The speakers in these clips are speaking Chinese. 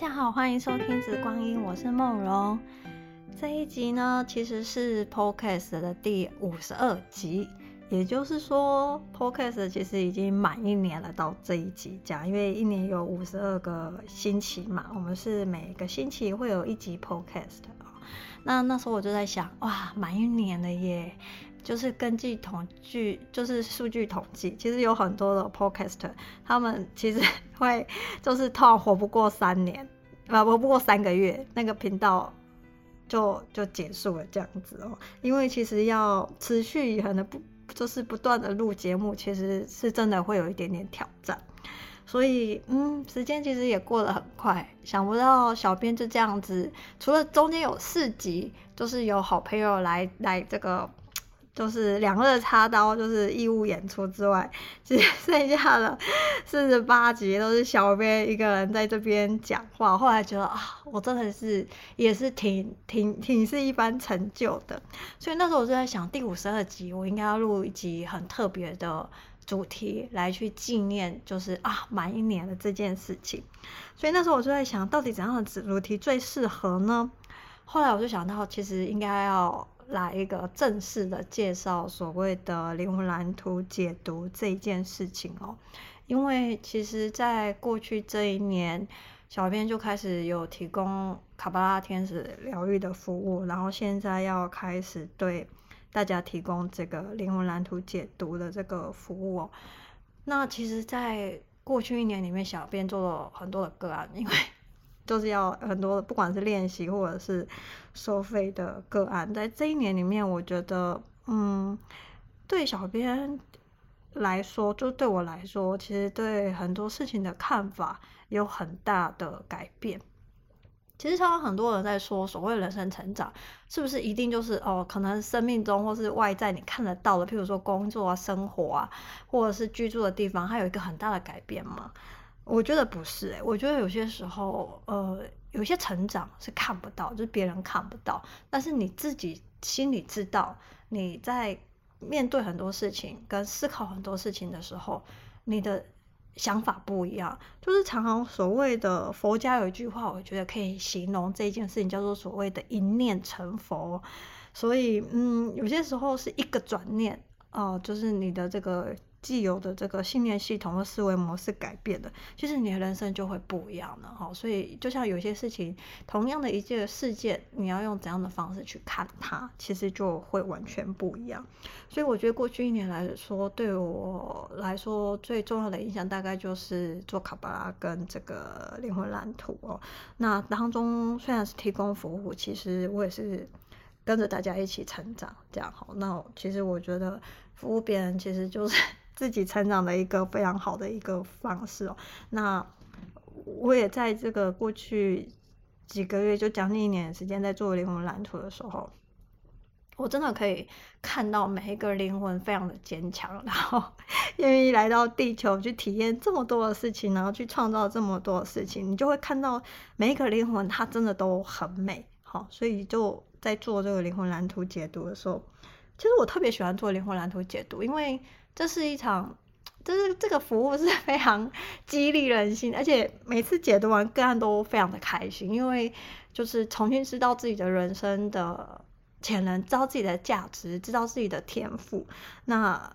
大家好，欢迎收听《紫光阴》，我是梦荣。这一集呢，其实是 Podcast 的第五十二集，也就是说，Podcast 其实已经满一年了。到这一集讲，因为一年有五十二个星期嘛，我们是每个星期会有一集 Podcast。那那时候我就在想，哇，满一年了耶！就是根据统计，就是数据统计，其实有很多的 Podcaster，他们其实会就是 突然活不过三年，啊，我不过三个月，那个频道就就结束了这样子哦。因为其实要持续以恒的不就是不断的录节目，其实是真的会有一点点挑战。所以，嗯，时间其实也过得很快，想不到小编就这样子，除了中间有四集，就是有好朋友来来这个。就是两肋插刀，就是义务演出之外，其实 剩下的四十八集都是小编一个人在这边讲话。后来觉得啊，我真的是也是挺挺挺是一番成就的。所以那时候我就在想，第五十二集我应该要录一集很特别的主题来去纪念，就是啊满一年的这件事情。所以那时候我就在想，到底怎样的主题最适合呢？后来我就想到，其实应该要。来一个正式的介绍所谓的灵魂蓝图解读这一件事情哦，因为其实在过去这一年，小编就开始有提供卡巴拉天使疗愈的服务，然后现在要开始对大家提供这个灵魂蓝图解读的这个服务哦。那其实，在过去一年里面，小编做了很多的个案，因为。就是要很多，不管是练习或者是收费的个案，在这一年里面，我觉得，嗯，对小编来说，就对我来说，其实对很多事情的看法有很大的改变。其实常常很多人在说，所谓人生成长，是不是一定就是哦，可能生命中或是外在你看得到的，譬如说工作啊、生活啊，或者是居住的地方，它有一个很大的改变吗？我觉得不是诶、我觉得有些时候，呃，有些成长是看不到，就是别人看不到，但是你自己心里知道，你在面对很多事情跟思考很多事情的时候，你的想法不一样。就是常常所谓的佛家有一句话，我觉得可以形容这件事情，叫做所谓的一念成佛。所以，嗯，有些时候是一个转念，哦、就是你的这个。既有的这个信念系统和思维模式改变了，其实你的人生就会不一样了哈。所以就像有些事情，同样的一件事件，你要用怎样的方式去看它，其实就会完全不一样。所以我觉得过去一年来说，对我来说最重要的影响，大概就是做卡巴拉跟这个灵魂蓝图哦。那当中虽然是提供服务，其实我也是跟着大家一起成长，这样好。那其实我觉得服务别人，其实就是。自己成长的一个非常好的一个方式哦。那我也在这个过去几个月，就将近一年的时间，在做灵魂蓝图的时候，我真的可以看到每一个灵魂非常的坚强，然后 愿意来到地球去体验这么多的事情，然后去创造这么多的事情，你就会看到每一个灵魂它真的都很美。好，所以就在做这个灵魂蓝图解读的时候，其实我特别喜欢做灵魂蓝图解读，因为。这是一场，就是这个服务是 非常激励人心，而且每次解读完个案都非常的开心，因为就是重新知道自己的人生的潜能，知道自己的价值，知道自己的天赋，那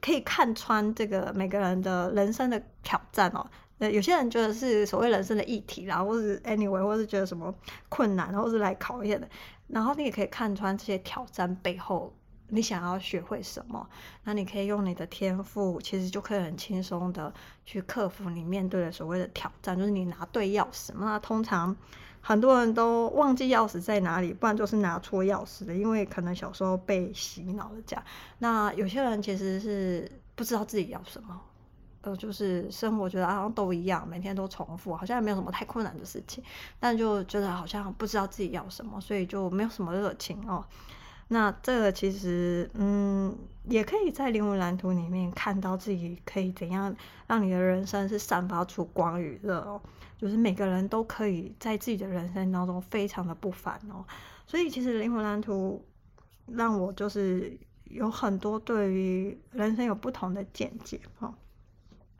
可以看穿这个每个人的人生的挑战哦。呃，有些人觉得是所谓人生的议题，然后或是 anyway，或是觉得什么困难，或是来考验的，然后你也可以看穿这些挑战背后。你想要学会什么？那你可以用你的天赋，其实就可以很轻松的去克服你面对的所谓的挑战。就是你拿对钥匙嘛，那通常很多人都忘记钥匙在哪里，不然就是拿错钥匙的，因为可能小时候被洗脑了这样。那有些人其实是不知道自己要什么，呃，就是生活觉得好像都一样，每天都重复，好像也没有什么太困难的事情，但就觉得好像不知道自己要什么，所以就没有什么热情哦。那这个其实，嗯，也可以在灵魂蓝图里面看到自己可以怎样让你的人生是散发出光与热哦，就是每个人都可以在自己的人生当中非常的不凡哦，所以其实灵魂蓝图让我就是有很多对于人生有不同的见解哦。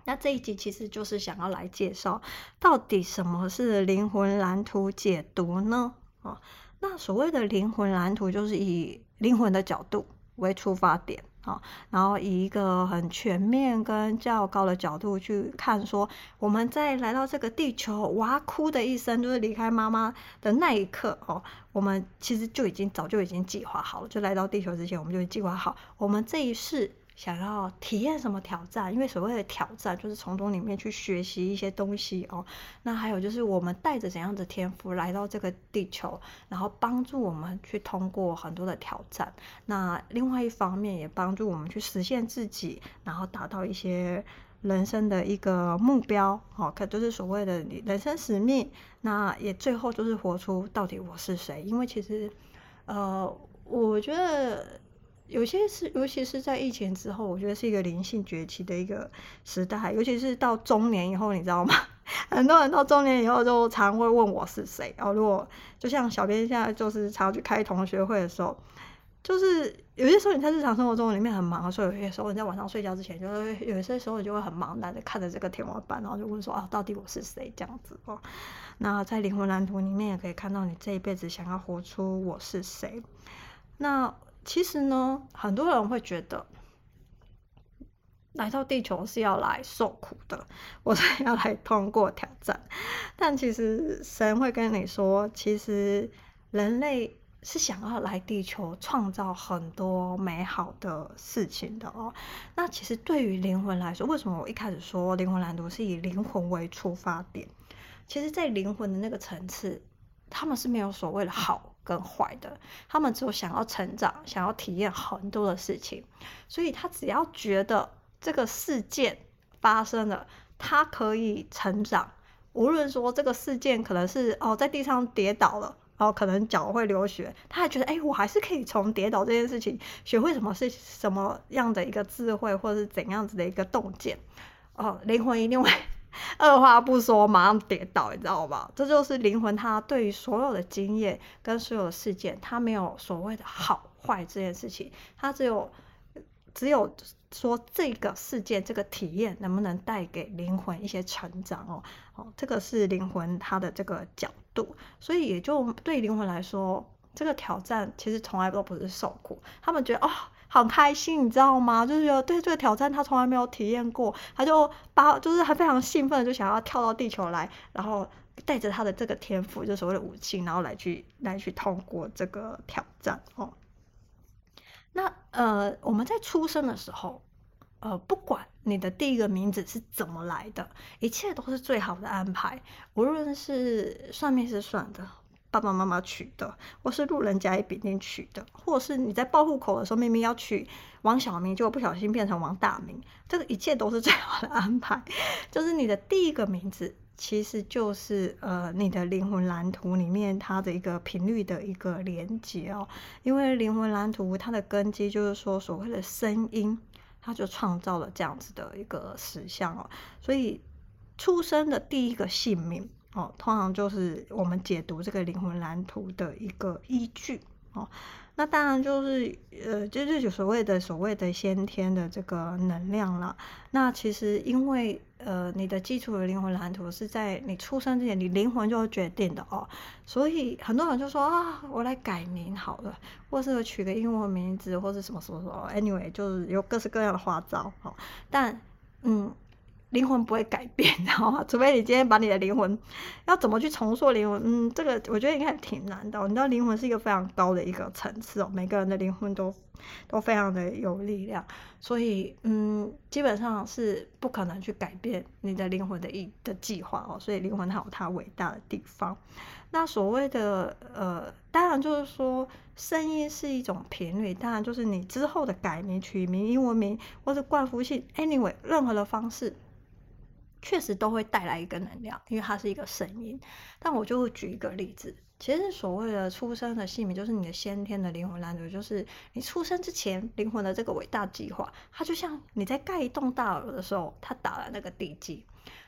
那这一集其实就是想要来介绍，到底什么是灵魂蓝图解读呢？哦，那所谓的灵魂蓝图，就是以灵魂的角度为出发点。啊，然后以一个很全面跟较高的角度去看，说我们在来到这个地球，哇哭的一声，就是离开妈妈的那一刻哦，我们其实就已经早就已经计划好了，就来到地球之前，我们就计划好，我们这一世。想要体验什么挑战？因为所谓的挑战，就是从中里面去学习一些东西哦。那还有就是，我们带着怎样的天赋来到这个地球，然后帮助我们去通过很多的挑战。那另外一方面，也帮助我们去实现自己，然后达到一些人生的一个目标哦。可就是所谓的你人生使命。那也最后就是活出到底我是谁？因为其实，呃，我觉得。有些是，尤其是在疫情之后，我觉得是一个灵性崛起的一个时代。尤其是到中年以后，你知道吗？很多人到中年以后就常会问我是谁。然后如果就像小编现在就是常去开同学会的时候，就是有些时候你在日常生活中里面很忙，所以有些时候你在晚上睡觉之前，就会有些时候你就会很茫然的看着这个天花板，然后就问说啊，到底我是谁？这样子哦。那在灵魂蓝图里面也可以看到你这一辈子想要活出我是谁。那。其实呢，很多人会觉得来到地球是要来受苦的，我是要来通过挑战。但其实神会跟你说，其实人类是想要来地球创造很多美好的事情的哦。那其实对于灵魂来说，为什么我一开始说灵魂蓝图是以灵魂为出发点？其实，在灵魂的那个层次，他们是没有所谓的好。跟坏的，他们只有想要成长，想要体验很多的事情，所以他只要觉得这个事件发生了，他可以成长。无论说这个事件可能是哦在地上跌倒了，然后可能脚会流血，他还觉得哎，我还是可以从跌倒这件事情学会什么是什么样的一个智慧，或者是怎样子的一个洞见。哦，灵魂一定会。二话不说，马上跌倒，你知道吧？这就是灵魂，它对于所有的经验跟所有的事件，它没有所谓的好坏这件事情，它只有只有说这个事件这个体验能不能带给灵魂一些成长哦哦，这个是灵魂它的这个角度，所以也就对灵魂来说，这个挑战其实从来都不是受苦，他们觉得哦。很开心，你知道吗？就是觉得对这个挑战他从来没有体验过，他就把就是还非常兴奋就想要跳到地球来，然后带着他的这个天赋，就所谓的武器，然后来去来去通过这个挑战哦。那呃，我们在出生的时候，呃，不管你的第一个名字是怎么来的，一切都是最好的安排，无论是算命是算的。爸爸妈妈取的，或是路人甲乙丙丁取的，或者是你在报户口的时候明明要取王小明，结果不小心变成王大明，这个一切都是最好的安排。就是你的第一个名字，其实就是呃你的灵魂蓝图里面它的一个频率的一个连接哦。因为灵魂蓝图它的根基就是说所谓的声音，它就创造了这样子的一个实相哦。所以出生的第一个姓名。哦，通常就是我们解读这个灵魂蓝图的一个依据哦。那当然就是呃，就是所谓的所谓的先天的这个能量啦。那其实因为呃，你的基础的灵魂蓝图是在你出生之前，你灵魂就决定的哦。所以很多人就说啊，我来改名好了，或是取个英文名字，或是什么什么什么，anyway，就是有各式各样的花招哦。但嗯。灵魂不会改变，你知道吗？除非你今天把你的灵魂要怎么去重塑灵魂，嗯，这个我觉得应该挺难的。你知道，灵魂是一个非常高的一个层次哦，每个人的灵魂都都非常的有力量，所以嗯，基本上是不可能去改变你的灵魂的一的计划哦。所以灵魂它有它伟大的地方。那所谓的呃，当然就是说声音是一种频率，当然就是你之后的改名、取名、英文名或者冠夫姓，anyway，任何的方式。确实都会带来一个能量，因为它是一个声音。但我就会举一个例子，其实所谓的出生的姓名，就是你的先天的灵魂蓝图，就是你出生之前灵魂的这个伟大计划。它就像你在盖一栋大楼的时候，它打了那个地基。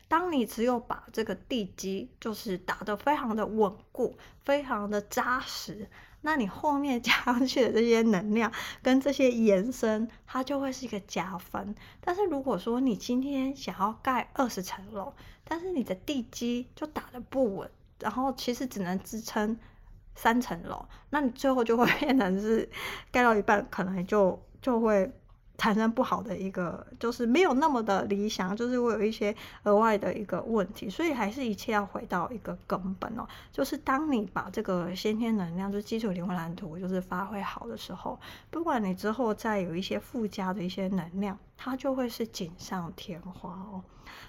当你只有把这个地基就是打得非常的稳固、非常的扎实，那你后面 加上去的这些能量跟这些延伸，它就会是一个加分。但是如果说你今天想要盖二十层楼，但是你的地基就打得不稳，然后其实只能支撑三层楼，那你最后就会 变成是盖到一半，可能就就会。产生不好的一个，就是没有那么的理想，就是会有一些额外的一个问题，所以还是一切要回到一个根本哦，就是当你把这个先天能量，就是基础灵魂蓝图，就是发挥好的时候，不管你之后再有一些附加的一些能量，它就会是锦上添花哦。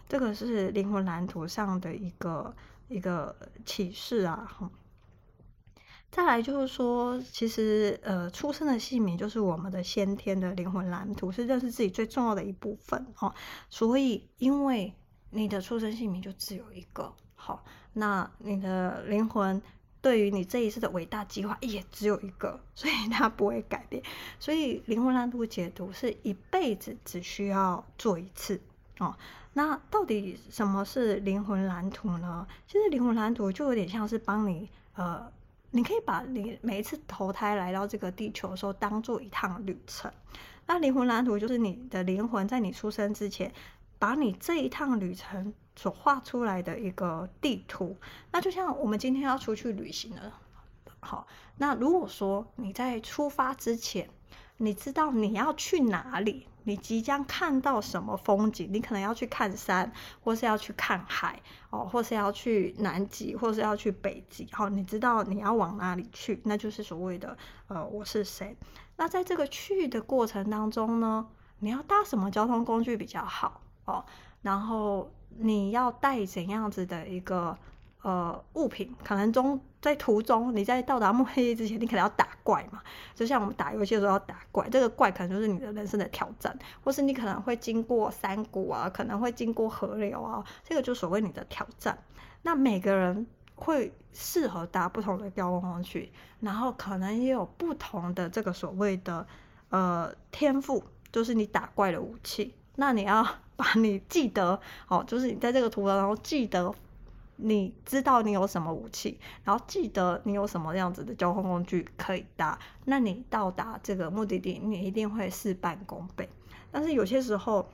这个是灵魂蓝图上的一个一个启示啊。再来就是说，其实呃，出生的姓名就是我们的先天的灵魂蓝图，是认识自己最重要的一部分哦。所以，因为你的出生姓名就只有一个，好，那你的灵魂对于你这一次的伟大计划也只有一个，所以它不会改变。所以，灵魂蓝图解读是一辈子只需要做一次哦。那到底什么是灵魂蓝图呢？其实灵魂蓝图就有点像是帮你呃。你可以把你每一次投胎来到这个地球的时候当做一趟旅程，那灵魂蓝图就是你的灵魂在你出生之前，把你这一趟旅程所画出来的一个地图。那就像我们今天要出去旅行了，好，那如果说你在出发之前，你知道你要去哪里？你即将看到什么风景？你可能要去看山，或是要去看海，哦，或是要去南极，或是要去北极。好，你知道你要往哪里去？那就是所谓的呃，我是谁？那在这个去的过程当中呢，你要搭什么交通工具比较好？哦，然后你要带怎样子的一个？呃，物品可能中在途中，你在到达目的地之前，你可能要打怪嘛，就像我们打游戏的时候要打怪，这个怪可能就是你的人生的挑战，或是你可能会经过山谷啊，可能会经过河流啊，这个就所谓你的挑战。那每个人会适合搭不同的交通工具，然后可能也有不同的这个所谓的呃天赋，就是你打怪的武器。那你要 把你记得哦，就是你在这个途中然后记得。你知道你有什么武器，然后记得你有什么样子的交通工具可以搭，那你到达这个目的地，你一定会事半功倍。但是有些时候，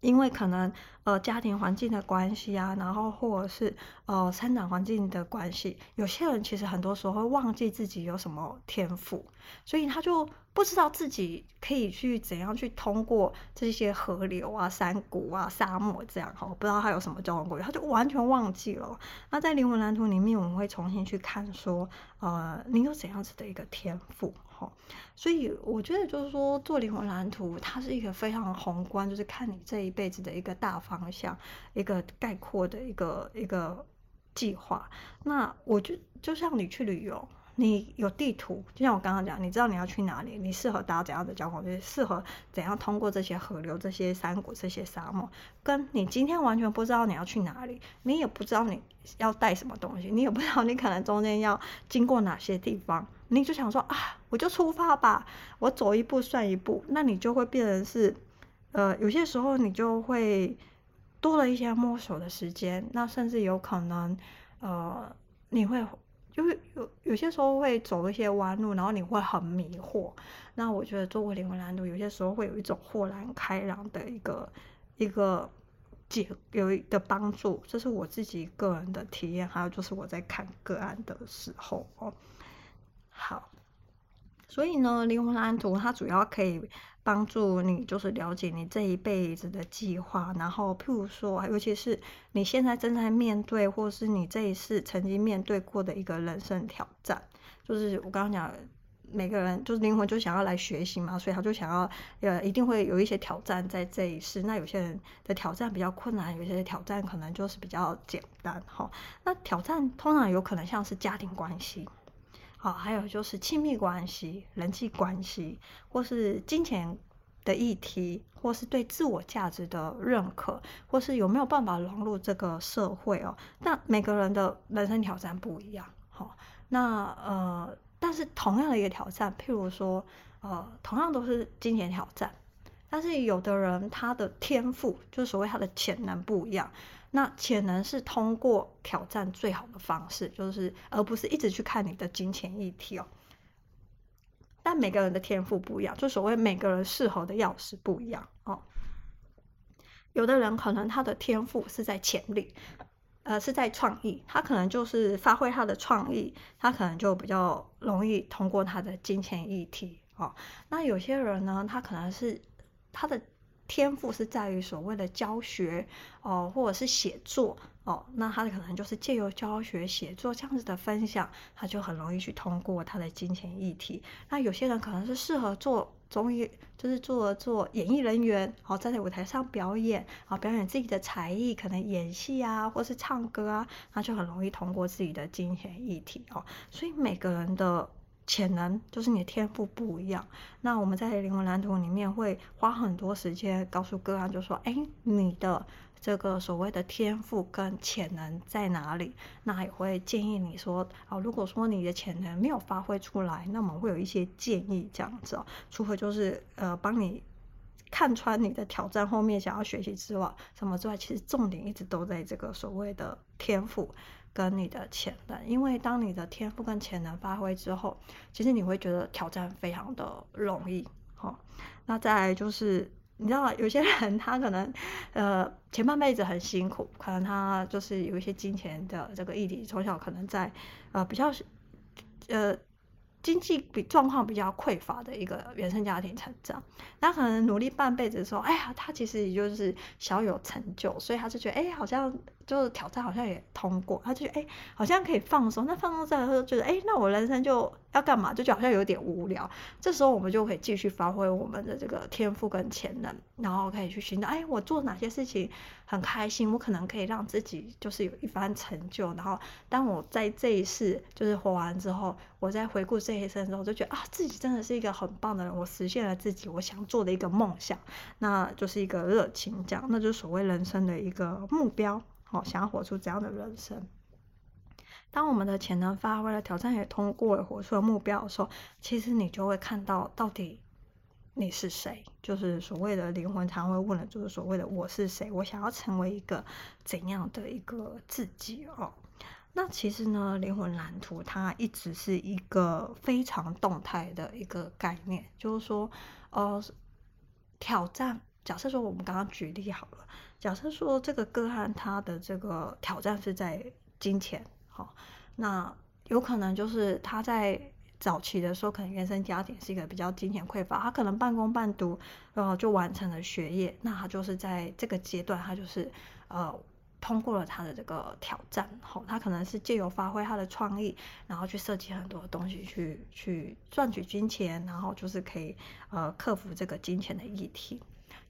因为可能呃家庭环境的关系啊，然后或者是呃生长环境的关系，有些人其实很多时候会忘记自己有什么天赋，所以他就。不知道自己可以去怎样去通过这些河流啊、山谷啊、沙漠这样哈，不知道他有什么交通工具，他就完全忘记了。那在灵魂蓝图里面，我们会重新去看说，呃，你有怎样子的一个天赋哈。所以我觉得就是说，做灵魂蓝图，它是一个非常宏观，就是看你这一辈子的一个大方向，一个概括的一个一个计划。那我就就像你去旅游。你有地图，就像我刚刚讲，你知道你要去哪里，你适合搭怎样的交通，就是适合怎样通过这些河流、这些山谷、这些沙漠。跟你今天完全不知道你要去哪里，你也不知道你要带什么东西，你也不知道你可能中间要经过哪些地方，你就想说啊，我就出发吧，我走一步算一步，那你就会变成是，呃，有些时候你就会多了一些摸索的时间，那甚至有可能，呃，你会。就是有有些时候会走一些弯路，然后你会很迷惑。那我觉得做过灵魂蓝图，有些时候会有一种豁然开朗的一个一个解有一个帮助，这是我自己个人的体验。还有就是我在看个案的时候哦，好。所以呢，灵魂蓝图它主要可以帮助你，就是了解你这一辈子的计划。然后，譬如说，尤其是你现在正在面对，或是你这一世曾经面对过的一个人生挑战。就是我刚刚讲，每个人就是灵魂就想要来学习嘛，所以他就想要，呃，一定会有一些挑战在这一世。那有些人的挑战比较困难，有些挑战可能就是比较简单。哈，那挑战通常有可能像是家庭关系。好，还有就是亲密关系、人际关系，或是金钱的议题，或是对自我价值的认可，或是有没有办法融入这个社会哦。那每个人的人生挑战不一样，好，那呃，但是同样的一个挑战，譬如说，呃，同样都是金钱挑战，但是有的人他的天赋就是所谓他的潜能不一样，那潜能是通过挑战最好的方式，就是而不是一直去看你的金钱议题哦。但每个人的天赋不一样，就所谓每个人适合的钥匙不一样哦。有的人可能他的天赋是在潜力，呃，是在创意，他可能就是发挥他的创意，他可能就比较容易通过他的金钱议题哦。那有些人呢，他可能是。他的天赋是在于所谓的教学哦，或者是写作哦，那他可能就是借由教学、写作这样子的分享，他就很容易去通过他的金钱议题。那有些人可能是适合做综艺，就是做做演艺人员，哦，站在舞台上表演啊，表演自己的才艺，可能演戏啊，或是唱歌啊，那就很容易通过自己的金钱议题哦。所以每个人的。潜能就是你的天赋不一样。那我们在灵魂蓝图里面会花很多时间告诉个案，就说：哎，你的这个所谓的天赋跟潜能在哪里？那也会建议你说：啊，如果说你的潜能没有发挥出来，那我们会有一些建议这样子哦。除非就是呃，帮你看穿你的挑战后面想要学习之外，什么之外，其实重点一直都在这个所谓的天赋。跟你的潜能，因为当你的天赋跟潜能发挥之后，其实你会觉得挑战非常的容易。好，那再来就是，你知道有些人他可能呃前半辈子很辛苦，可能他就是有一些金钱的这个议题，从小可能在呃比较呃。经济比状况比较匮乏的一个原生家庭成长，那可能努力半辈子的时候，哎呀，他其实也就是小有成就，所以他就觉得，哎，好像就是挑战好像也通过，他就觉得，哎，好像可以放松。那放松之后，他就觉得，哎，那我人生就要干嘛？就觉得好像有点无聊。这时候我们就可以继续发挥我们的这个天赋跟潜能，然后可以去寻找，哎，我做哪些事情很开心，我可能可以让自己就是有一番成就。然后当我在这一世就是活完之后，我再回顾这一生之后，我就觉得啊，自己真的是一个很棒的人，我实现了自己我想做的一个梦想，那就是一个热情，这样，那就是所谓人生的一个目标，好，想要活出这样的人生。当我们的潜能发挥了，挑战也通过了，活出了目标的时候，其实你就会看到到底你是谁，就是所谓的灵魂常会问的，就是所谓的我是谁，我想要成为一个怎样的一个自己哦。那其实呢，灵魂蓝图它一直是一个非常动态的一个概念，就是说，呃，挑战。假设说我们刚刚举例好了，假设说这个个案他的这个挑战是在金钱，好，那有可能就是他在早期的时候，可能原生家庭是一个比较金钱匮乏，他可能半工半读，然后就完成了学业，那他就是在这个阶段，他就是呃。通过了他的这个挑战，吼，他可能是借由发挥他的创意，然后去设计很多东西，去去赚取金钱，然后就是可以呃克服这个金钱的议题。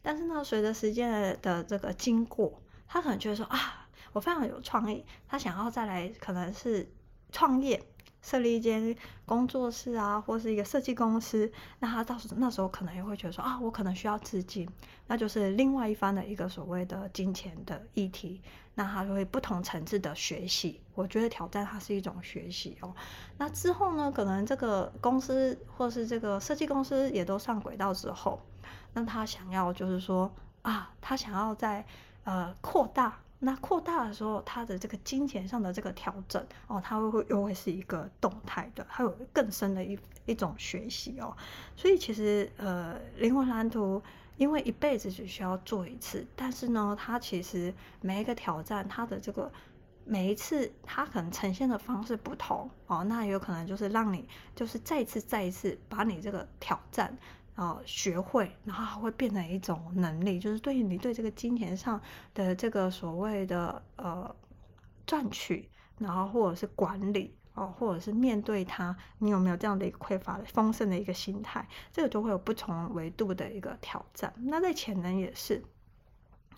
但是呢，随着时间的这个经过，他可能觉得说啊，我非常有创意，他想要再来可能是创业。设立一间工作室啊，或是一个设计公司，那他到时那时候可能也会觉得说啊，我可能需要资金，那就是另外一番的一个所谓的金钱的议题，那他就会不同层次的学习。我觉得挑战它是一种学习哦。那之后呢，可能这个公司或是这个设计公司也都上轨道之后，那他想要就是说啊，他想要在呃扩大。那扩大的时候，他的这个金钱上的这个调整哦，他会会又会是一个动态的，还有更深的一一种学习哦。所以其实呃，灵魂蓝图因为一辈子只需要做一次，但是呢，它其实每一个挑战，它的这个每一次它可能呈现的方式不同哦，那有可能就是让你就是再一次再一次把你这个挑战。哦，学会，然后还会变成一种能力，就是对于你对这个金钱上的这个所谓的呃赚取，然后或者是管理哦，或者是面对它，你有没有这样的一个匮乏的丰盛的一个心态？这个就会有不同维度的一个挑战。那在潜能也是，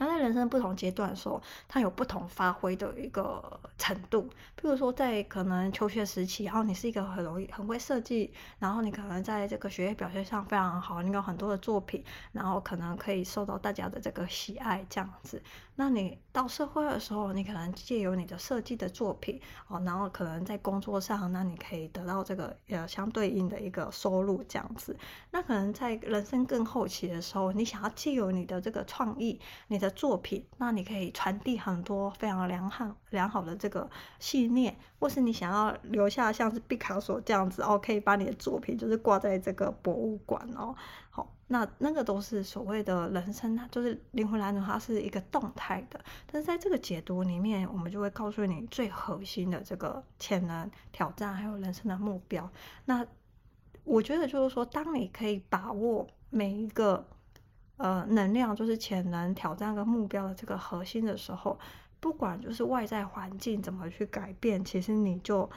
那在人生不同阶段的时候，它有不同发挥的一个程度。比如说，在可能求学时期，然后你是一个很容易很会设计，然后你可能在这个学业表现上非常好，你有很多的作品，然后可能可以受到大家的这个喜爱这样子。那你到社会的时候，你可能借由你的设计的作品哦，然后可能在工作上，那你可以得到这个呃相对应的一个收入这样子。那可能在人生更后期的时候，你想要借由你的这个创意，你的作品，那你可以传递很多非常良好良好的这个信念，或是你想要留下像是毕卡索这样子哦，可以把你的作品就是挂在这个博物馆哦，好。那那个都是所谓的人生，就是灵魂蓝图，它是一个动态的。但是在这个解读里面，我们就会告诉你最核心的这个潜能、挑战，还有人生的目标。那我觉得就是说，当你可以把握每一个呃能量，就是潜能、挑战跟目标的这个核心的时候，不管就是外在环境怎么去改变，其实你就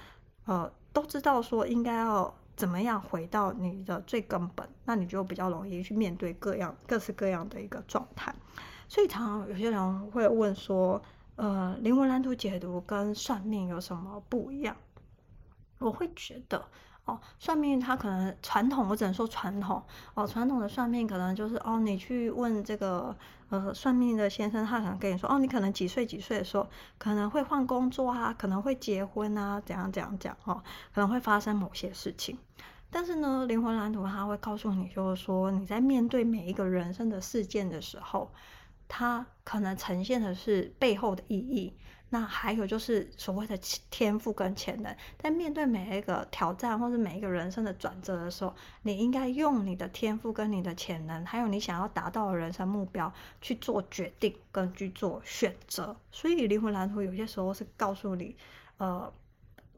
呃都知道说应该要。怎么样回到你的最根本？那你就比较容易去面对各样各式各样的一个状态。所以常常有些人会问说，呃，灵魂蓝图解读跟算命有什么不一样？我会觉得。哦，算命它可能传统，我只能说传统哦。传统的算命可能就是哦，你去问这个呃算命的先生，他可能跟你说哦，你可能几岁几岁的时候可能会换工作啊，可能会结婚啊，怎样怎样讲哦，可能会发生某些事情。但是呢，灵魂蓝图它会告诉你，就是说你在面对每一个人生的事件的时候，它可能呈现的是背后的意义。那还有就是所谓的天赋跟潜能，在面对每一个挑战或是每一个人生的转折的时候，你应该用你的天赋跟你的潜能，还有你想要达到的人生目标去做决定跟去做选择。所以灵魂蓝图有些时候是告诉你，呃，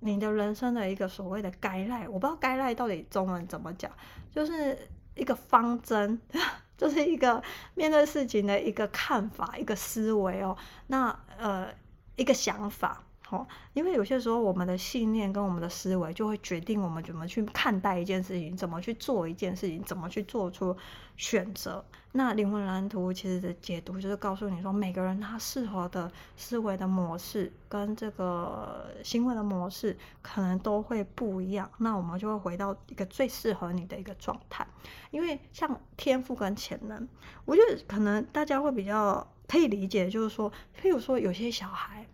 你的人生的一个所谓的 guideline，我不知道 guideline 到底中文怎么讲，就是一个方针，就是一个面对事情的一个看法，一个思维哦。那呃。一个想法，哦，因为有些时候我们的信念跟我们的思维就会决定我们怎么去看待一件事情，怎么去做一件事情，怎么去做出选择。那灵魂蓝图其实的解读就是告诉你说，每个人他适合的思维的模式跟这个行为的模式可能都会不一样。那我们就会回到一个最适合你的一个状态。因为像天赋跟潜能，我觉得可能大家会比较。可以理解，就是说，譬如说，有些小孩，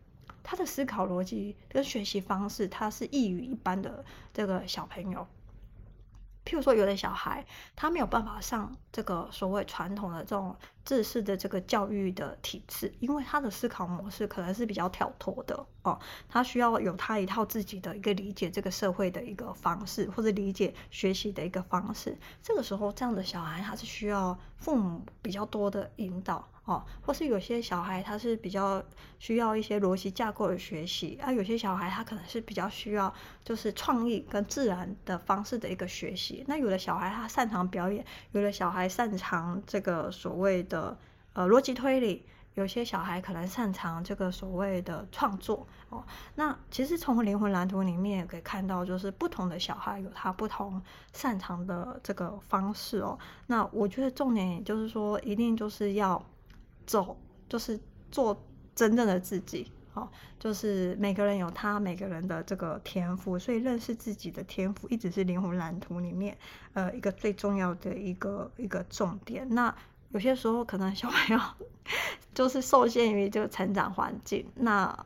他的思考逻辑跟学习方式，他是异于一般的这个小朋友。譬如说，有的小孩他没有办法上这个所谓传统的这种制式的这个教育的体制，因为他的思考模式可能是比较跳脱的哦，他需要有他一套自己的一个理解这个社会的一个方式，或者理解学习的一个方式。这个时候，这样的小孩他是需要父母比较多的引导。哦，或是有些小孩他是比较需要一些逻辑架构的学习，啊，有些小孩他可能是比较需要就是创意跟自然的方式的一个学习。那有的小孩他擅长表演，有的小孩擅长这个所谓的呃逻辑推理，有些小孩可能擅长这个所谓的创作。哦，那其实从灵魂蓝图里面也可以看到，就是不同的小孩有他不同擅长的这个方式哦。那我觉得重点也就是说，一定就是要。走就是做真正的自己，哦，就是每个人有他每个人的这个天赋，所以认识自己的天赋一直是灵魂蓝图里面呃一个最重要的一个一个重点。那有些时候可能小朋友 就是受限于这个成长环境，那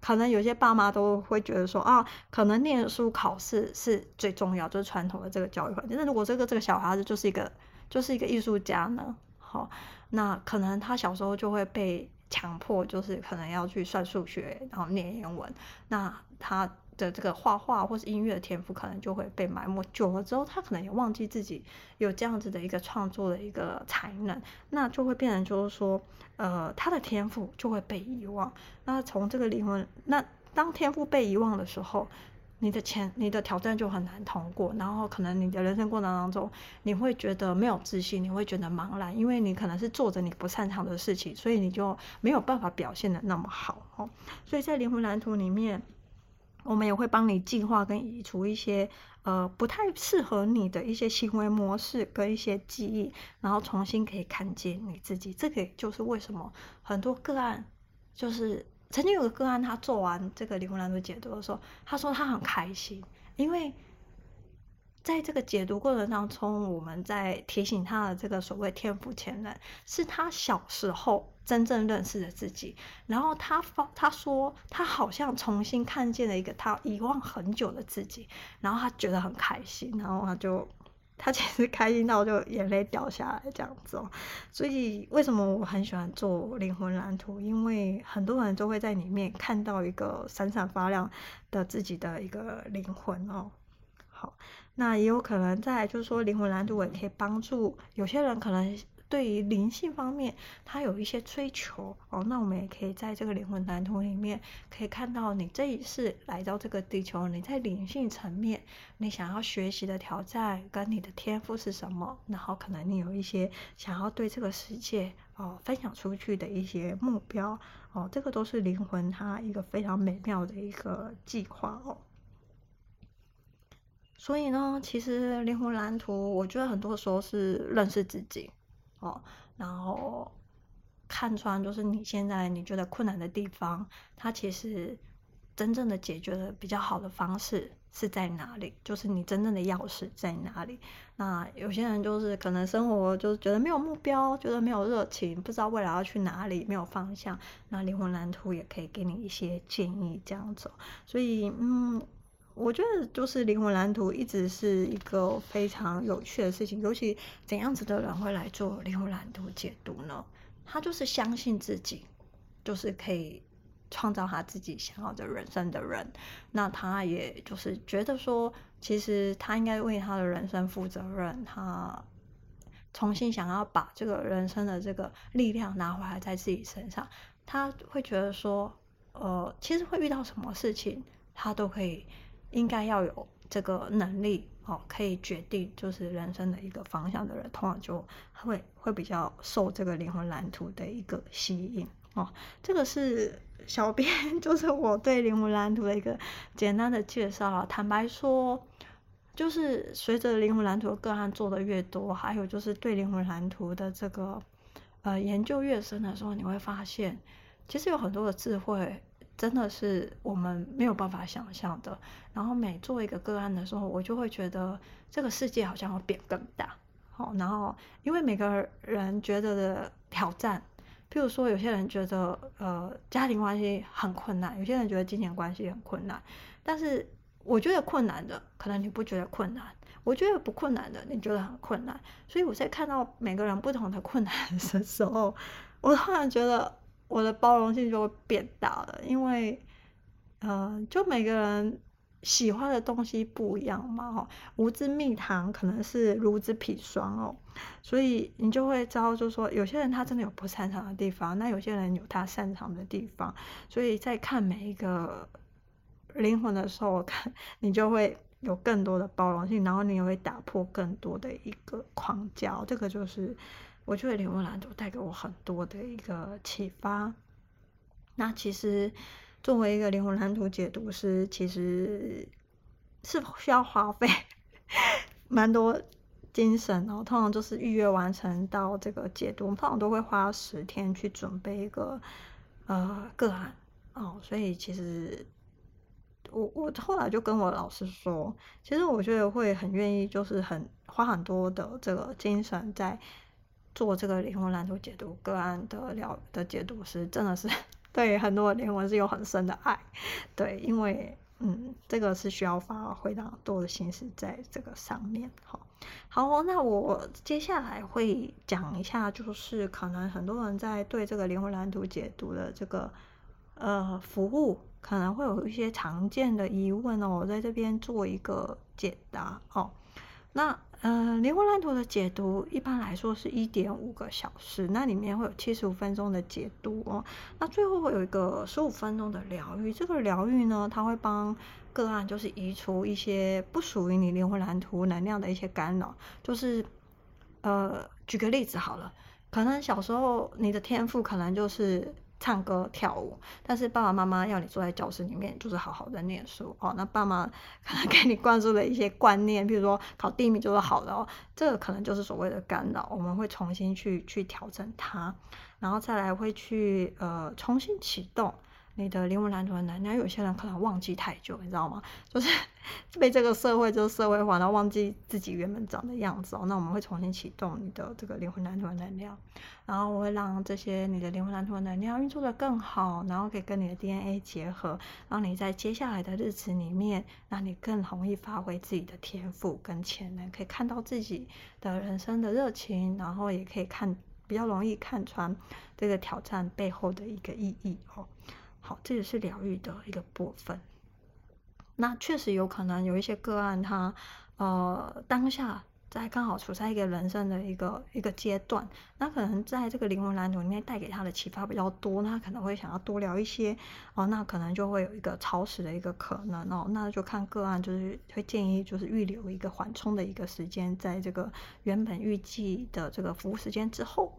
可能有些爸妈都会觉得说啊，可能念书考试是最重要，就是传统的这个教育环境。那如果这个这个小孩子就是一个就是一个艺术家呢？好。那可能他小时候就会被强迫，就是可能要去算数学，然后念英文。那他的这个画画或是音乐的天赋，可能就会被埋没。久了之后，他可能也忘记自己有这样子的一个创作的一个才能，那就会变成就是说，呃，他的天赋就会被遗忘。那从这个灵魂，那当天赋被遗忘的时候。你的前，你的挑战就很难通过，然后可能你的人生过程当中，你会觉得没有自信，你会觉得茫然，因为你可能是做着你不擅长的事情，所以你就没有办法表现的那么好哦。所以在灵魂蓝图里面，我们也会帮你净化跟移除一些呃不太适合你的一些行为模式跟一些记忆，然后重新可以看见你自己。这个就是为什么很多个案，就是曾经有个个案，他做完这个灵魂蓝图解读的时候，他说他很开心，因为。在这个解读过程当中，我们在提醒他的这个所谓天赋潜能，是他小时候真正认识的自己。然后他发他说，他好像重新看见了一个他遗忘很久的自己，然后他觉得很开心，然后他就他其实开心到就眼泪掉下来这样子哦。所以为什么我很喜欢做灵魂蓝图？因为很多人都会在里面看到一个闪闪发亮的自己的一个灵魂哦。好。那也有可能在，就是说灵魂蓝图我也可以帮助有些人，可能对于灵性方面他有一些追求哦。那我们也可以在这个灵魂蓝图里面，可以看到你这一次来到这个地球，你在灵性层面，你想要学习的挑战跟你的天赋是什么？然后可能你有一些想要对这个世界哦分享出去的一些目标哦，这个都是灵魂它一个非常美妙的一个计划哦。所以呢，其实灵魂蓝图，我觉得很多时候是认识自己哦，然后看穿就是你现在你觉得困难的地方，它其实真正的解决的比较好的方式是在哪里？就是你真正的钥匙在哪里？那有些人就是可能生活就是觉得没有目标，觉得没有热情，不知道未来要去哪里，没有方向。那灵魂蓝图也可以给你一些建议，这样子。所以，嗯。我觉得就是灵魂蓝图一直是一个非常有趣的事情，尤其怎样子的人会来做灵魂蓝图解读呢？他就是相信自己，就是可以创造他自己想要的人生的人。那他也就是觉得说，其实他应该为他的人生负责任。他重新想要把这个人生的这个力量拿回来在自己身上。他会觉得说，呃，其实会遇到什么事情，他都可以。应该要有这个能力哦，可以决定就是人生的一个方向的人，通常就会会比较受这个灵魂蓝图的一个吸引哦。这个是小编，就是我对灵魂蓝图的一个简单的介绍啊。坦白说，就是随着灵魂蓝图的个案做的越多，还有就是对灵魂蓝图的这个呃研究越深的时候，你会发现，其实有很多的智慧。真的是我们没有办法想象的。然后每做一个个案的时候，我就会觉得这个世界好像会变更大。好，然后因为每个人觉得的挑战，譬如说有些人觉得呃家庭关系很困难，有些人觉得金钱关系很困难。但是我觉得困难的，可能你不觉得困难；我觉得不困难的，你觉得很困难。所以我在看到每个人不同的困难的时候，我突然觉得。我的包容性就会变大了，因为，呃，就每个人喜欢的东西不一样嘛，哈，无知蜜糖可能是如籽砒霜哦，所以你就会知道，就是说有些人他真的有不擅长的地方，那有些人有他擅长的地方，所以在看每一个灵魂的时候，我看你就会有更多的包容性，然后你也会打破更多的一个框架，这个就是。我觉得灵魂蓝图带给我很多的一个启发。那其实作为一个灵魂蓝图解读师，其实是需要花费 蛮多精神哦。通常就是预约完成到这个解读，我们通常都会花十天去准备一个呃个案哦。所以其实我我后来就跟我老师说，其实我觉得会很愿意，就是很花很多的这个精神在。做这个灵魂蓝图解读个案的了的解读师，真的是对很多灵魂是有很深的爱，对，因为嗯，这个是需要发挥非常多的心思在这个上面。好，好，那我接下来会讲一下，就是可能很多人在对这个灵魂蓝图解读的这个呃服务，可能会有一些常见的疑问哦，我在这边做一个解答。哦，那。呃，灵魂蓝图的解读一般来说是一点五个小时，那里面会有七十五分钟的解读哦，那最后会有一个十五分钟的疗愈。这个疗愈呢，它会帮个案就是移除一些不属于你灵魂蓝图能量的一些干扰。就是，呃，举个例子好了，可能小时候你的天赋可能就是唱歌跳舞，但是爸爸妈妈要你坐在教室里面，就是好好的念书哦。那爸妈可能给你灌输了一些观念，比如说考第一名就是好的哦，这个可能就是所谓的干扰。我们会重新去去调整它，然后再来会去呃重新启动。你的灵魂蓝图的能量，有些人可能忘记太久，你知道吗？就是 被这个社会就是社会化，然后忘记自己原本长的样子哦。那我们会重新启动你的这个灵魂蓝图的能量，然后我会让这些你的灵魂蓝图的能量运作得更好，然后可以跟你的 DNA 结合，让你在接下来的日子里面，让你更容易发挥自己的天赋跟潜能，可以看到自己的人生的热情，然后也可以看比较容易看穿这个挑战背后的一个意义哦。好，这也是疗愈的一个部分。那确实有可能有一些个案他，呃当下在刚好处在一个人生的一个一个阶段，那可能在这个灵魂蓝图里面带给他的启发比较多，那他可能会想要多聊一些哦，那可能就会有一个超时的一个可能哦，那就看个案，就是会建议就是预留一个缓冲的一个时间，在这个原本预计的这个服务时间之后。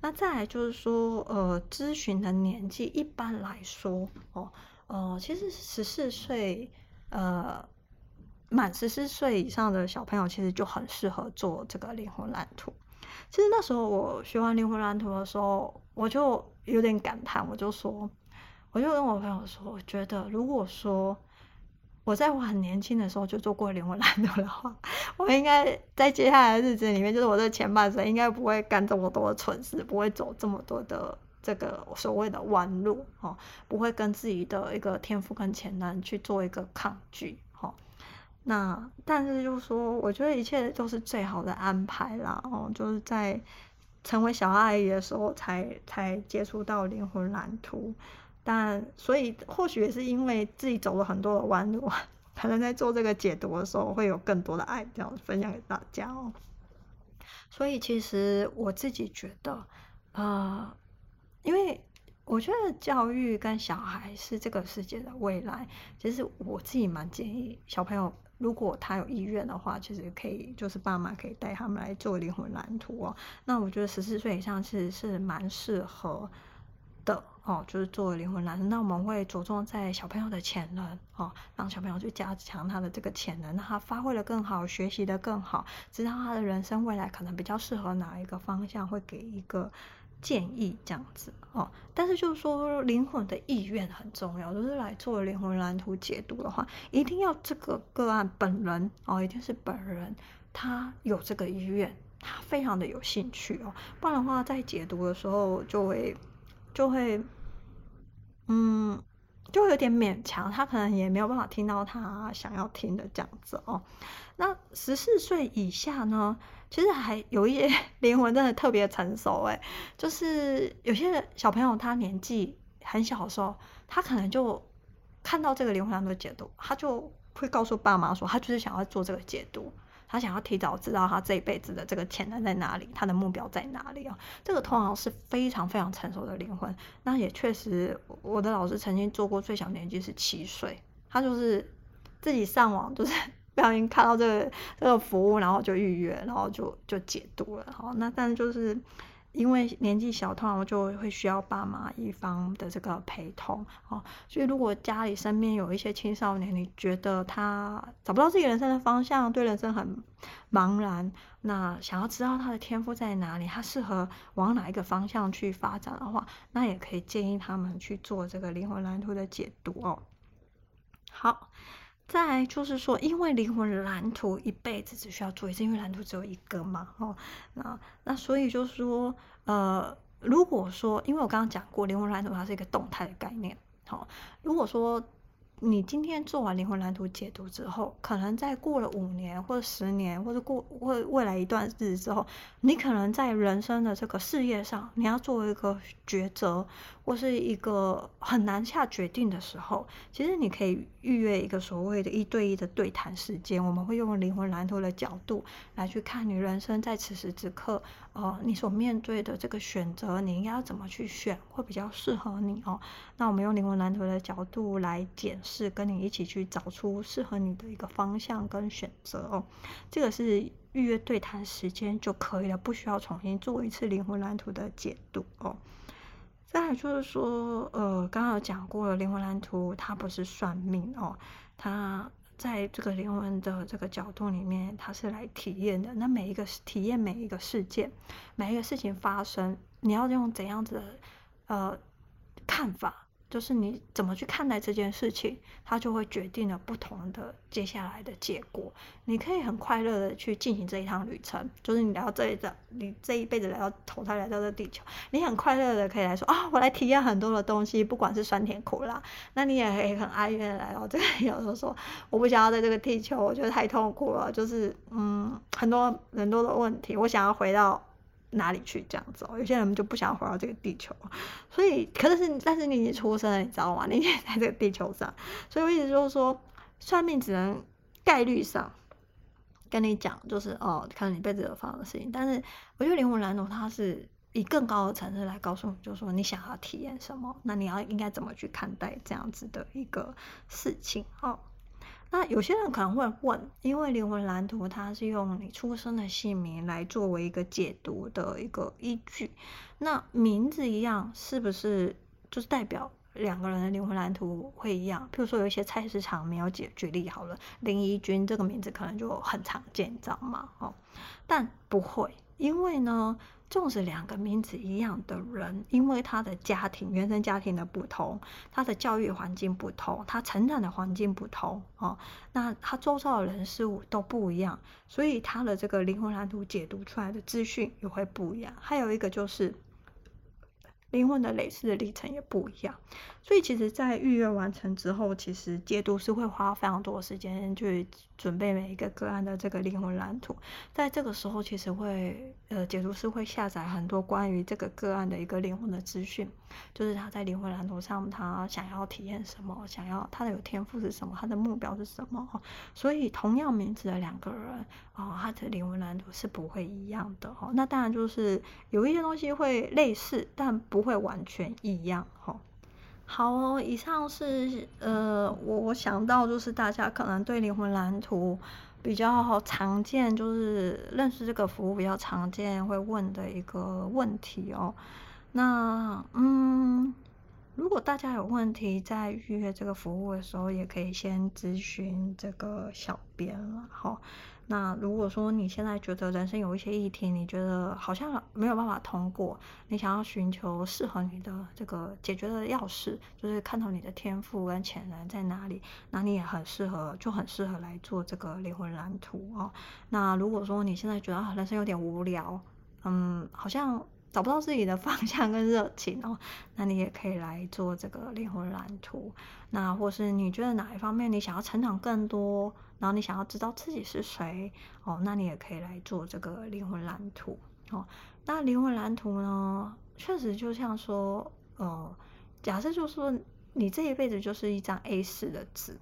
那再来就是说，呃，咨询的年纪一般来说，哦，呃，其实十四岁，呃，满十四岁以上的小朋友，其实就很适合做这个灵魂蓝图。其实那时候我学完灵魂蓝图的时候，我就有点感叹，我就说，我就跟我朋友说，我觉得如果说。我在我很年轻的时候就做过灵魂蓝图的话，我应该在接下来的日子里面，就是我这前半生应该不会干这么多蠢事，不会走这么多的这个所谓的弯路哦，不会跟自己的一个天赋跟潜能去做一个抗拒哦。那但是就是说，我觉得一切都是最好的安排啦哦，就是在成为小阿姨的时候才才接触到灵魂蓝图。但所以或许也是因为自己走了很多的弯路，可能在做这个解读的时候会有更多的爱这样分享给大家哦。所以其实我自己觉得，呃，因为我觉得教育跟小孩是这个世界的未来，其实我自己蛮建议小朋友，如果他有意愿的话，其实可以就是爸妈可以带他们来做灵魂蓝图哦。那我觉得十四岁以上其实是蛮适合的。哦，就是作为灵魂蓝图，那我们会着重在小朋友的潜能，哦，让小朋友去加强他的这个潜能，让他发挥的更好，学习的更好，知道他的人生未来可能比较适合哪一个方向，会给一个建议这样子哦。但是就是说，灵魂的意愿很重要，就是来做灵魂蓝图解读的话，一定要这个个案本人哦，一定是本人他有这个意愿，他非常的有兴趣哦，不然的话在解读的时候就会就会。嗯，就有点勉强，他可能也没有办法听到他想要听的这样子哦。那十四岁以下呢，其实还有一些 灵魂真的特别成熟诶，就是有些小朋友他年纪很小的时候，他可能就看到这个灵魂上的解读，他就会告诉爸妈说，他就是想要做这个解读。他想要提早知道他这一辈子的这个潜能在哪里，他的目标在哪里啊？这个通常是非常非常成熟的灵魂。那也确实，我的老师曾经做过，最小年纪是七岁，他就是自己上网，就是 不小心看到这个这个服务，然后就预约，然后就就解读了。好，那但就是。因为年纪小，通常就会需要爸妈一方的这个陪同哦。所以如果家里身边有一些青少年，你觉得他找不到自己人生的方向，对人生很茫然，那想要知道他的天赋在哪里，他适合往哪一个方向去发展的话，那也可以建议他们去做这个灵魂蓝图的解读哦。好。再来就是说，因为灵魂蓝图一辈子只需要做一次，因为蓝图只有一个嘛，哦，那那所以就是说，呃，如果说，因为我刚刚讲过，灵魂蓝图它是一个动态的概念，好，哦，如果说。你今天做完灵魂蓝图解读之后，可能再过了五年或者十年，或者过未未来一段日子之后，你可能在人生的这个事业上，你要做一个抉择，或是一个很难下决定的时候，其实你可以预约一个所谓的一对一的对谈时间。我们会用灵魂蓝图的角度来去看你人生在此时此刻，呃，你所面对的这个选择，你应该要怎么去选，会比较适合你哦。那我们用灵魂蓝图的角度来检。视跟你一起去找出适合你的一个方向跟选择哦，这个是预约对谈时间就可以了，不需要重新做一次灵魂蓝图的解读哦。再来就是说，呃，刚刚有讲过了，灵魂蓝图它不是算命哦，它在这个灵魂的这个角度里面，它是来体验的。那每一个体验每一个事件，每一个事情发生，你要用怎样子的呃看法？就是你怎么去看待这件事情，它就会决定了不同的接下来的结果。你可以很快乐的去进行这一趟旅程，就是你来到这一个，你这一辈子来到投胎来到这地球，你很快乐的可以来说啊，我来体验很多的东西，不管是酸甜苦辣。那你也可以很哀怨的来到这个，有时候说我不想要在这个地球，我觉得太痛苦了，就是嗯，很多很多的问题，我想要回到。哪里去这样子哦？有些人就不想回到这个地球，所以，可是，但是你已经出生了，你知道吗？你也在这个地球上，所以我意思就是说，算命只能概率上跟你讲，就是哦，看你一辈子有发生的事情。但是，我觉得灵魂蓝图它是以更高的层次来告诉你，就是说你想要体验什么，那你要应该怎么去看待这样子的一个事情哦。那有些人可能会问，因为灵魂蓝图它是用你出生的姓名来作为一个解读的一个依据，那名字一样是不是就是代表两个人的灵魂蓝图会一样？譬如说有一些菜市场没有解举例好了，林怡君这个名字可能就很常见，你知道吗？哦，但不会，因为呢。纵使两个名字一样的人，因为他的家庭原生家庭的不同，他的教育环境不同，他成长的环境不同哦，那他周遭的人事物都不一样，所以他的这个灵魂蓝图解读出来的资讯也会不一样。还有一个就是。灵魂的累世的历程也不一样，所以其实，在预约完成之后，其实解读师会花非常多的时间去准备每一个个案的这个灵魂蓝图。在这个时候，其实会呃，解读师会下载很多关于这个个案的一个灵魂的资讯，就是他在灵魂蓝图上他想要体验什么，想要他的有天赋是什么，他的目标是什么。所以，同样名字的两个人、哦，他的灵魂蓝图是不会一样的哈。那当然就是有一些东西会类似，但不。不会完全一样哈。好哦，以上是呃，我我想到就是大家可能对灵魂蓝图比较常见，就是认识这个服务比较常见会问的一个问题哦。那嗯，如果大家有问题在预约这个服务的时候，也可以先咨询这个小编了哈。那如果说你现在觉得人生有一些议题，你觉得好像没有办法通过，你想要寻求适合你的这个解决的钥匙，就是看到你的天赋跟潜能在哪里，那你也很适合，就很适合来做这个灵魂蓝图哦。那如果说你现在觉得啊，人生有点无聊，嗯，好像找不到自己的方向跟热情 哦，那你也可以来做这个灵魂蓝图。那或是你觉得哪一方面你想要成长更多？然后你想要知道自己是谁哦，那你也可以来做这个灵魂蓝图哦。那灵魂蓝图呢，确实就像说，呃，假设就是说你这一辈子就是一张 A4 的纸，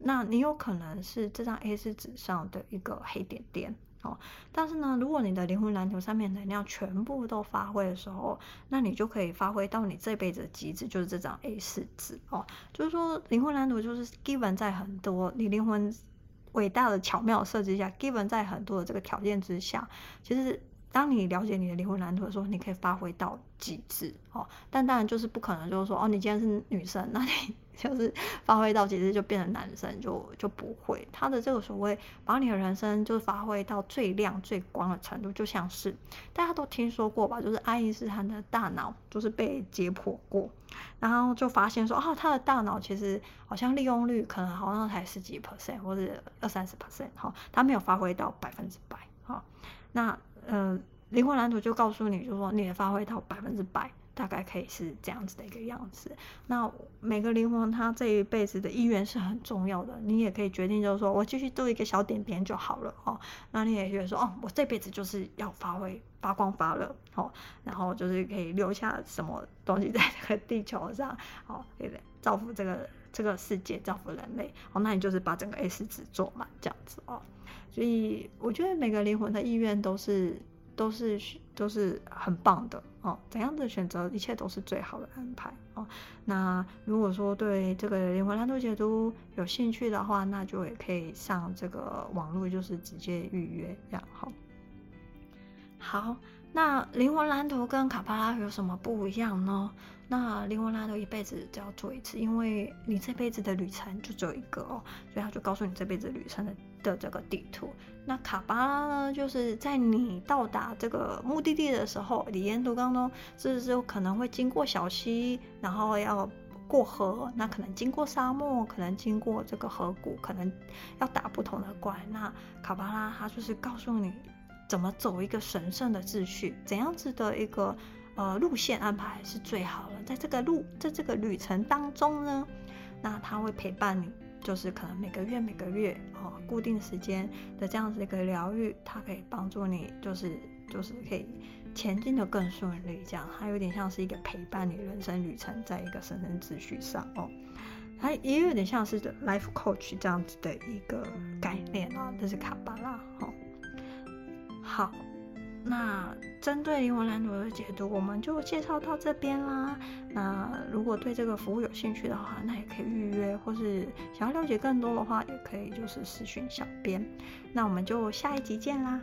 那你有可能是这张 A4 纸上的一个黑点点哦。但是呢，如果你的灵魂蓝图上面能量全部都发挥的时候，那你就可以发挥到你这辈子的极致，就是这张 A 四纸哦。就是说，灵魂蓝图就是 given 在很多你灵魂。伟大的巧妙设计下，given 在很多的这个条件之下，其实当你了解你的灵魂蓝图的时候，你可以发挥到极致哦。但当然就是不可能，就是说哦，你既然是女生，那你 就是发挥到极致就变成男生，就就不会。他的这个所谓把你的人生就是发挥到最亮最光的程度，就像是大家都听说过吧，就是爱因斯坦的大脑就是被解剖过。然后就发现说，哦，他的大脑其实好像利用率可能好像才十几 percent 或者二三十 percent 哈，他没有发挥到百分之百好。那呃，灵魂蓝图就告诉你，就是说你的发挥到百分之百，大概可以是这样子的一个样子。那每个灵魂他这一辈子的意愿是很重要的，你也可以决定就是说我继续做一个小点点就好了哦。那你也觉得说，哦，我这辈子就是要发挥。发光发热，好，然后就是可以留下什么东西在这个地球上，好，对不对？造福这个这个世界，造福人类，好，那你就是把整个 A4 纸做满这样子哦。所以我觉得每个灵魂的意愿都是都是都是很棒的哦。怎样的选择，一切都是最好的安排哦。那如果说对这个灵魂蓝图解读有兴趣的话，那就也可以上这个网络，就是直接预约这样好。好，那灵魂蓝图跟卡巴拉有什么不一样呢？那灵魂蓝图一辈子只要做一次，因为你这辈子的旅程就只有一个哦，所以他就告诉你这辈子旅程的的这个地图。那卡巴拉呢，就是在你到达这个目的地的时候，你沿途当中是不是可能会经过小溪，然后要过河，那可能经过沙漠，可能经过这个河谷，可能要打不同的怪。那卡巴拉它就是告诉你。怎么走一个神圣的秩序？怎样子的一个呃路线安排是最好的？在这个路，在这个旅程当中呢，那他会陪伴你，就是可能每个月每个月哦固定时间的这样子一个疗愈，它可以帮助你，就是就是可以前进的更顺利。这样，它有点像是一个陪伴你人生旅程，在一个神圣秩序上哦，它也有点像是 life coach 这样子的一个概念啊，这是卡巴拉。哦好，那针对灵魂蓝图的解读，我们就介绍到这边啦。那如果对这个服务有兴趣的话，那也可以预约，或是想要了解更多的话，也可以就是私讯小编。那我们就下一集见啦。